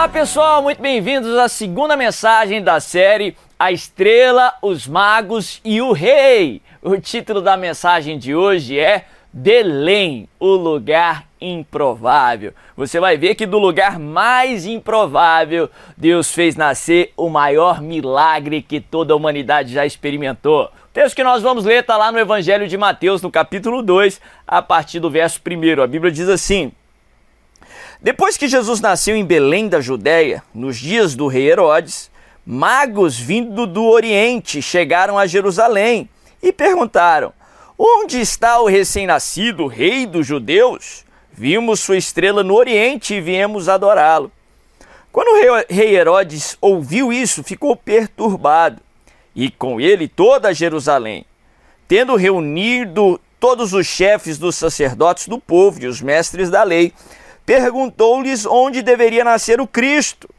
Olá pessoal, muito bem-vindos à segunda mensagem da série A Estrela, os Magos e o Rei. O título da mensagem de hoje é Belém, o lugar improvável. Você vai ver que do lugar mais improvável, Deus fez nascer o maior milagre que toda a humanidade já experimentou. O texto que nós vamos ler está lá no Evangelho de Mateus, no capítulo 2, a partir do verso 1. A Bíblia diz assim: Depois que Jesus nasceu em Belém da Judéia, nos dias do rei Herodes, magos vindo do Oriente chegaram a Jerusalém e perguntaram: Onde está o recém-nascido rei dos judeus? Vimos sua estrela no Oriente e viemos adorá-lo. Quando o rei Herodes ouviu isso, ficou perturbado, e com ele toda Jerusalém. Tendo reunido todos os chefes dos sacerdotes do povo e os mestres da lei, perguntou-lhes onde deveria nascer o Cristo.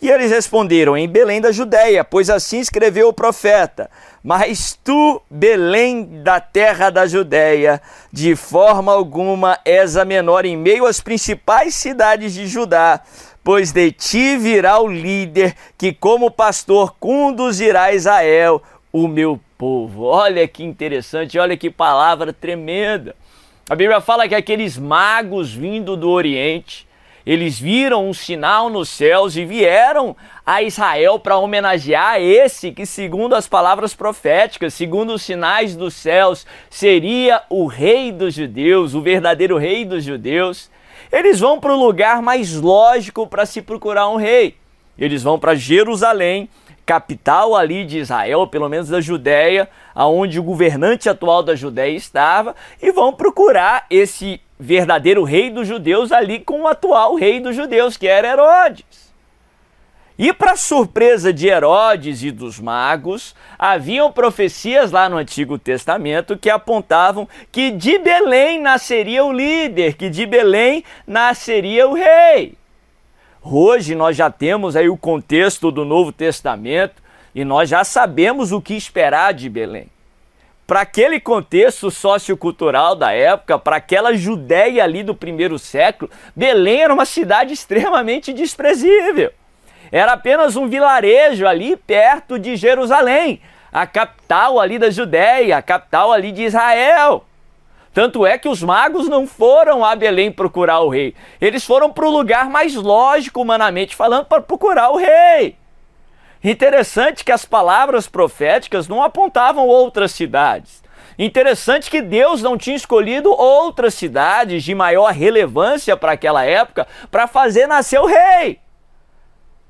E eles responderam: Em Belém da Judéia, pois assim escreveu o profeta. Mas tu, Belém da terra da Judéia, de forma alguma és a menor em meio às principais cidades de Judá, pois de ti virá o líder que, como pastor, conduzirá Israel, o meu povo. Olha que interessante, olha que palavra tremenda. A Bíblia fala que aqueles magos vindo do Oriente, eles viram um sinal nos céus e vieram a Israel para homenagear esse que, segundo as palavras proféticas, segundo os sinais dos céus, seria o rei dos judeus, o verdadeiro rei dos judeus. Eles vão para o lugar mais lógico para se procurar um rei. Eles vão para Jerusalém, capital ali de Israel, pelo menos da Judéia, aonde o governante atual da Judéia estava, e vão procurar esse verdadeiro rei dos judeus ali com o atual rei dos judeus, que era Herodes. E para surpresa de Herodes e dos magos, haviam profecias lá no Antigo Testamento que apontavam que de Belém nasceria o líder, que de Belém nasceria o rei. Hoje nós já temos aí o contexto do Novo Testamento e nós já sabemos o que esperar de Belém para aquele contexto sociocultural da época, para aquela Judéia ali do primeiro século, Belém era uma cidade extremamente desprezível. Era apenas um vilarejo ali perto de Jerusalém, a capital ali da Judéia, a capital ali de Israel. Tanto é que os magos não foram a Belém procurar o rei, eles foram para o lugar mais lógico, humanamente falando, para procurar o rei. Interessante que as palavras proféticas não apontavam outras cidades. Interessante que Deus não tinha escolhido outras cidades de maior relevância para aquela época para fazer nascer o rei.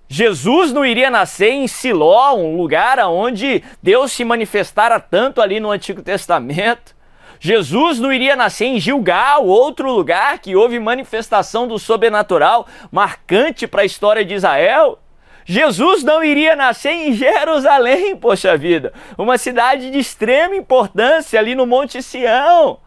Jesus não iria nascer em Siló, um lugar onde Deus se manifestara tanto ali no Antigo Testamento. Jesus não iria nascer em Gilgal, outro lugar que houve manifestação do sobrenatural marcante para a história de Israel. Jesus não iria nascer em Jerusalém, poxa vida, uma cidade de extrema importância ali no Monte Sião.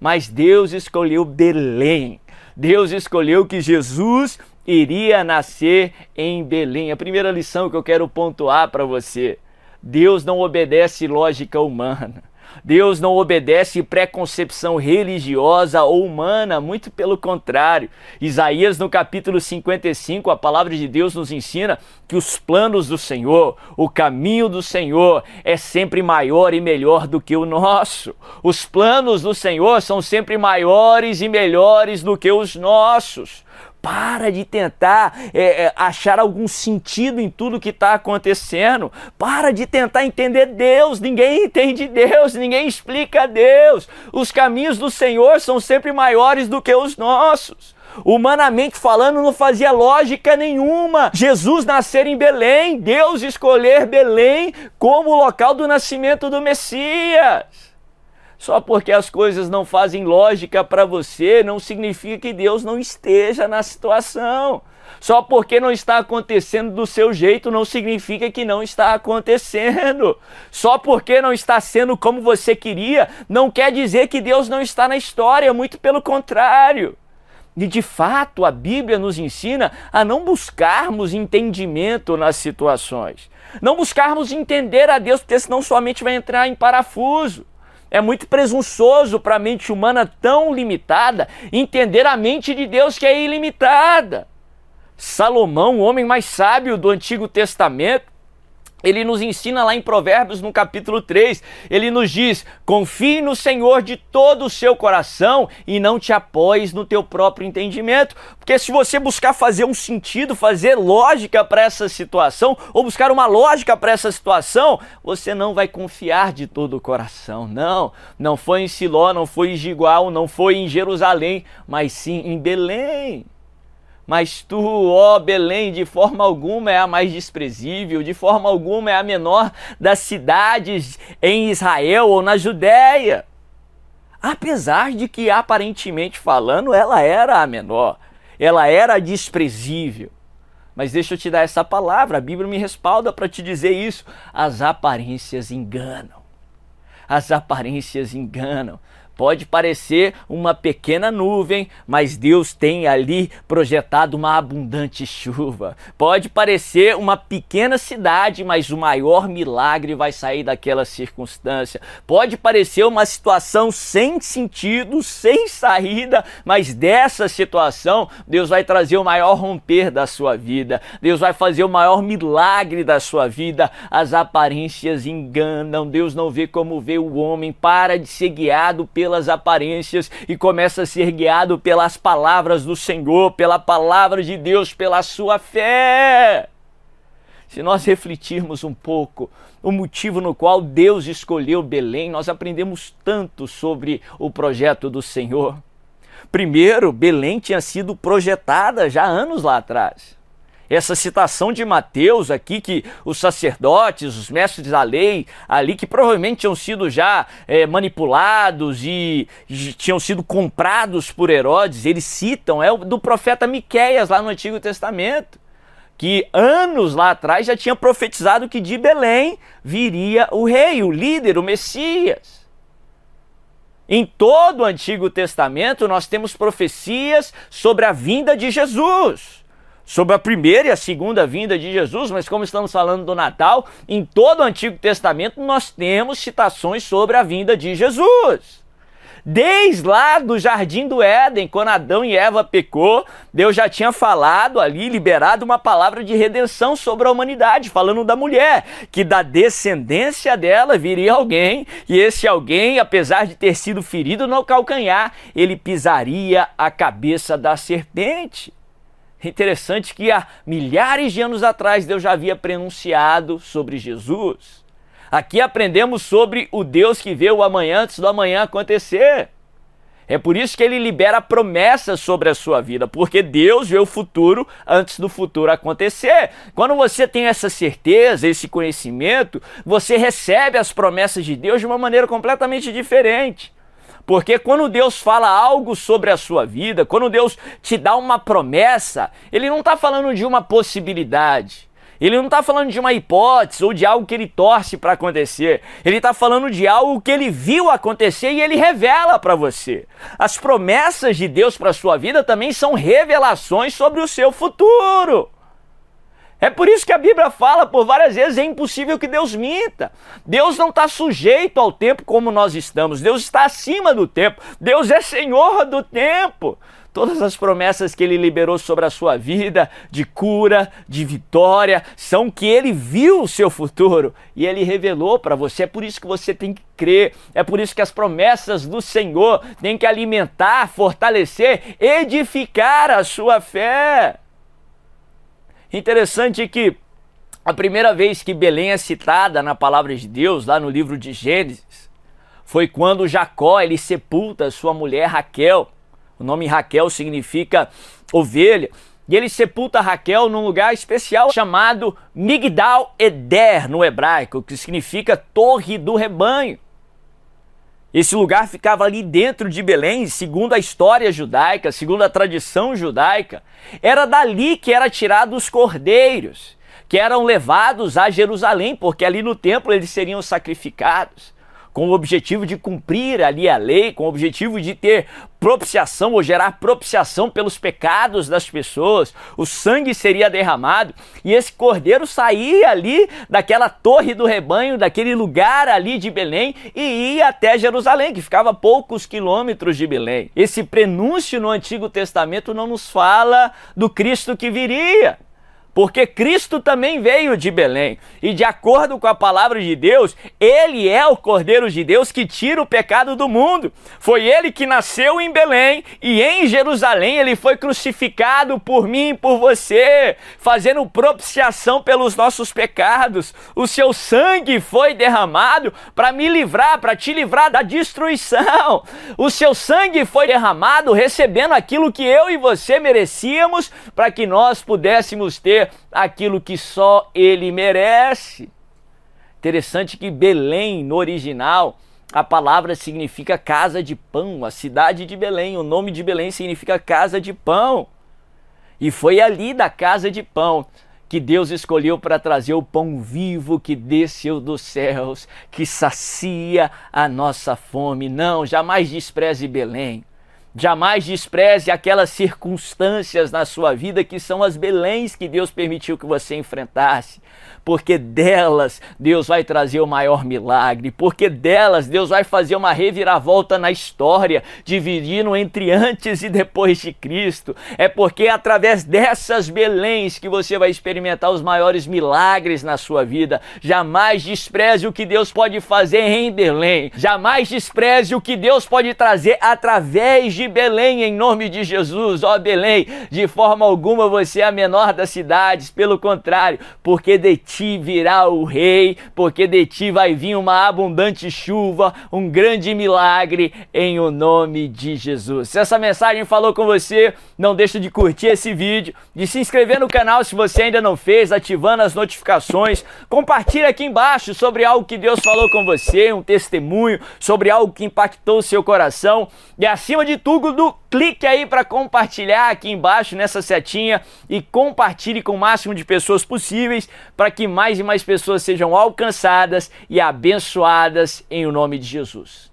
Mas Deus escolheu Belém. Deus escolheu que Jesus iria nascer em Belém. A primeira lição que eu quero pontuar para você: Deus não obedece lógica humana. Deus não obedece preconcepção religiosa ou humana, muito pelo contrário. Isaías, no capítulo 55, a palavra de Deus nos ensina que os planos do Senhor, o caminho do Senhor é sempre maior e melhor do que o nosso. Os planos do Senhor são sempre maiores e melhores do que os nossos. Para de tentar é, é, achar algum sentido em tudo que está acontecendo. Para de tentar entender Deus. Ninguém entende Deus, ninguém explica Deus. Os caminhos do Senhor são sempre maiores do que os nossos. Humanamente falando, não fazia lógica nenhuma. Jesus nascer em Belém, Deus escolher Belém como o local do nascimento do Messias. Só porque as coisas não fazem lógica para você, não significa que Deus não esteja na situação. Só porque não está acontecendo do seu jeito, não significa que não está acontecendo. Só porque não está sendo como você queria, não quer dizer que Deus não está na história, muito pelo contrário. E de fato, a Bíblia nos ensina a não buscarmos entendimento nas situações. Não buscarmos entender a Deus, porque senão sua mente vai entrar em parafuso. É muito presunçoso para a mente humana tão limitada entender a mente de Deus que é ilimitada. Salomão, o homem mais sábio do Antigo Testamento, ele nos ensina lá em Provérbios, no capítulo 3, ele nos diz: confie no Senhor de todo o seu coração e não te apoies no teu próprio entendimento. Porque se você buscar fazer um sentido, fazer lógica para essa situação, ou buscar uma lógica para essa situação, você não vai confiar de todo o coração. Não, não foi em Siló, não foi em Gigual, não foi em Jerusalém, mas sim em Belém. Mas tu, ó Belém, de forma alguma é a mais desprezível, de forma alguma é a menor das cidades em Israel ou na Judéia. Apesar de que, aparentemente falando, ela era a menor, ela era desprezível. Mas deixa eu te dar essa palavra, a Bíblia me respalda para te dizer isso. As aparências enganam. As aparências enganam. Pode parecer uma pequena nuvem, mas Deus tem ali projetado uma abundante chuva. Pode parecer uma pequena cidade, mas o maior milagre vai sair daquela circunstância. Pode parecer uma situação sem sentido, sem saída, mas dessa situação Deus vai trazer o maior romper da sua vida. Deus vai fazer o maior milagre da sua vida. As aparências enganam. Deus não vê como vê o homem. Para de ser guiado pelo pelas aparências e começa a ser guiado pelas palavras do Senhor, pela palavra de Deus, pela sua fé. Se nós refletirmos um pouco o motivo no qual Deus escolheu Belém, nós aprendemos tanto sobre o projeto do Senhor. Primeiro, Belém tinha sido projetada já anos lá atrás essa citação de Mateus aqui, que os sacerdotes, os mestres da lei, ali que provavelmente tinham sido já é, manipulados e, e, tinham sido comprados por Herodes, eles citam, é do profeta Miqueias lá no Antigo Testamento, que anos lá atrás já tinha profetizado que de Belém viria o rei, o líder, o Messias. Em todo o Antigo Testamento nós temos profecias sobre a vinda de Jesus sobre a primeira e a segunda vinda de Jesus, mas como estamos falando do Natal, em todo o Antigo Testamento nós temos citações sobre a vinda de Jesus. Desde lá do jardim do Éden, quando Adão e Eva pecou, Deus já tinha falado ali, liberado uma palavra de redenção sobre a humanidade, falando da mulher, que da descendência dela viria alguém, e esse alguém, apesar de ter sido ferido no calcanhar, ele pisaria a cabeça da serpente. Interessante que há milhares de anos atrás Deus já havia pronunciado sobre Jesus. Aqui aprendemos sobre o Deus que vê o amanhã antes do amanhã acontecer. É por isso que ele libera promessas sobre a sua vida, porque Deus vê o futuro antes do futuro acontecer. Quando você tem essa certeza, esse conhecimento, você recebe as promessas de Deus de uma maneira completamente diferente. Porque quando Deus fala algo sobre a sua vida, quando Deus te dá uma promessa, Ele não está falando de uma possibilidade. Ele não está falando de uma hipótese ou de algo que ele torce para acontecer. Ele está falando de algo que ele viu acontecer e ele revela para você. As promessas de Deus para a sua vida também são revelações sobre o seu futuro. É por isso que a Bíblia fala por várias vezes: é impossível que Deus minta. Deus não está sujeito ao tempo como nós estamos. Deus está acima do tempo. Deus é Senhor do tempo. Todas as promessas que ele liberou sobre a sua vida, de cura, de vitória, são que ele viu o seu futuro e ele revelou para você. É por isso que você tem que crer, é por isso que as promessas do Senhor têm que alimentar, fortalecer, edificar a sua fé. Interessante que a primeira vez que Belém é citada na palavra de Deus, lá no livro de Gênesis, foi quando Jacó ele sepulta sua mulher Raquel. O nome Raquel significa ovelha. E ele sepulta Raquel num lugar especial chamado Migdal Eder no hebraico, que significa torre do rebanho. Esse lugar ficava ali dentro de Belém, segundo a história judaica, segundo a tradição judaica. Era dali que era tirado os cordeiros, que eram levados a Jerusalém, porque ali no templo eles seriam sacrificados. Com o objetivo de cumprir ali a lei, com o objetivo de ter propiciação ou gerar propiciação pelos pecados das pessoas. O sangue seria derramado e esse cordeiro saía ali daquela torre do rebanho, daquele lugar ali de Belém e ia até Jerusalém, que ficava a poucos quilômetros de Belém. Esse prenúncio no Antigo Testamento não nos fala do Cristo que viria porque Cristo também veio de Belém. E de acordo com a palavra de Deus, ele é o Cordeiro de Deus que tira o pecado do mundo. Foi ele que nasceu em Belém e em Jerusalém ele foi crucificado por mim e por você, fazendo propiciação pelos nossos pecados. O seu sangue foi derramado para me livrar, para te livrar da destruição. O seu sangue foi derramado recebendo aquilo que eu e você merecíamos para que nós pudéssemos ter aquilo que só ele merece. Interessante que Belém, no original, a palavra significa casa de pão, a cidade de Belém, o nome de Belém significa casa de pão. E foi ali da casa de pão que Deus escolheu para trazer o pão vivo que desceu dos céus, que sacia a nossa fome. Não, jamais despreze Belém. Jamais despreze aquelas circunstâncias na sua vida que são as beléns que Deus permitiu que você enfrentasse porque delas Deus vai trazer o maior milagre, porque delas Deus vai fazer uma reviravolta na história, dividindo entre antes e depois de Cristo. É porque é através dessas Beléns que você vai experimentar os maiores milagres na sua vida. Jamais despreze o que Deus pode fazer em Belém. Jamais despreze o que Deus pode trazer através de Belém, em nome de Jesus. Ó Belém, de forma alguma você é a menor das cidades, pelo contrário, porque de ti virá o rei, porque de ti vai vir uma abundante chuva, um grande milagre em o nome de Jesus. Se essa mensagem falou com você, não deixe de curtir esse vídeo, de se inscrever no canal se você ainda não fez, ativando as notificações. Compartilhe aqui embaixo sobre algo que Deus falou com você, um testemunho sobre algo que impactou o seu coração. E acima de clique aí para compartilhar aqui embaixo nessa setinha e compartilhe com o máximo de pessoas possíveis para que mais e mais pessoas sejam alcançadas e abençoadas em o nome de Jesus.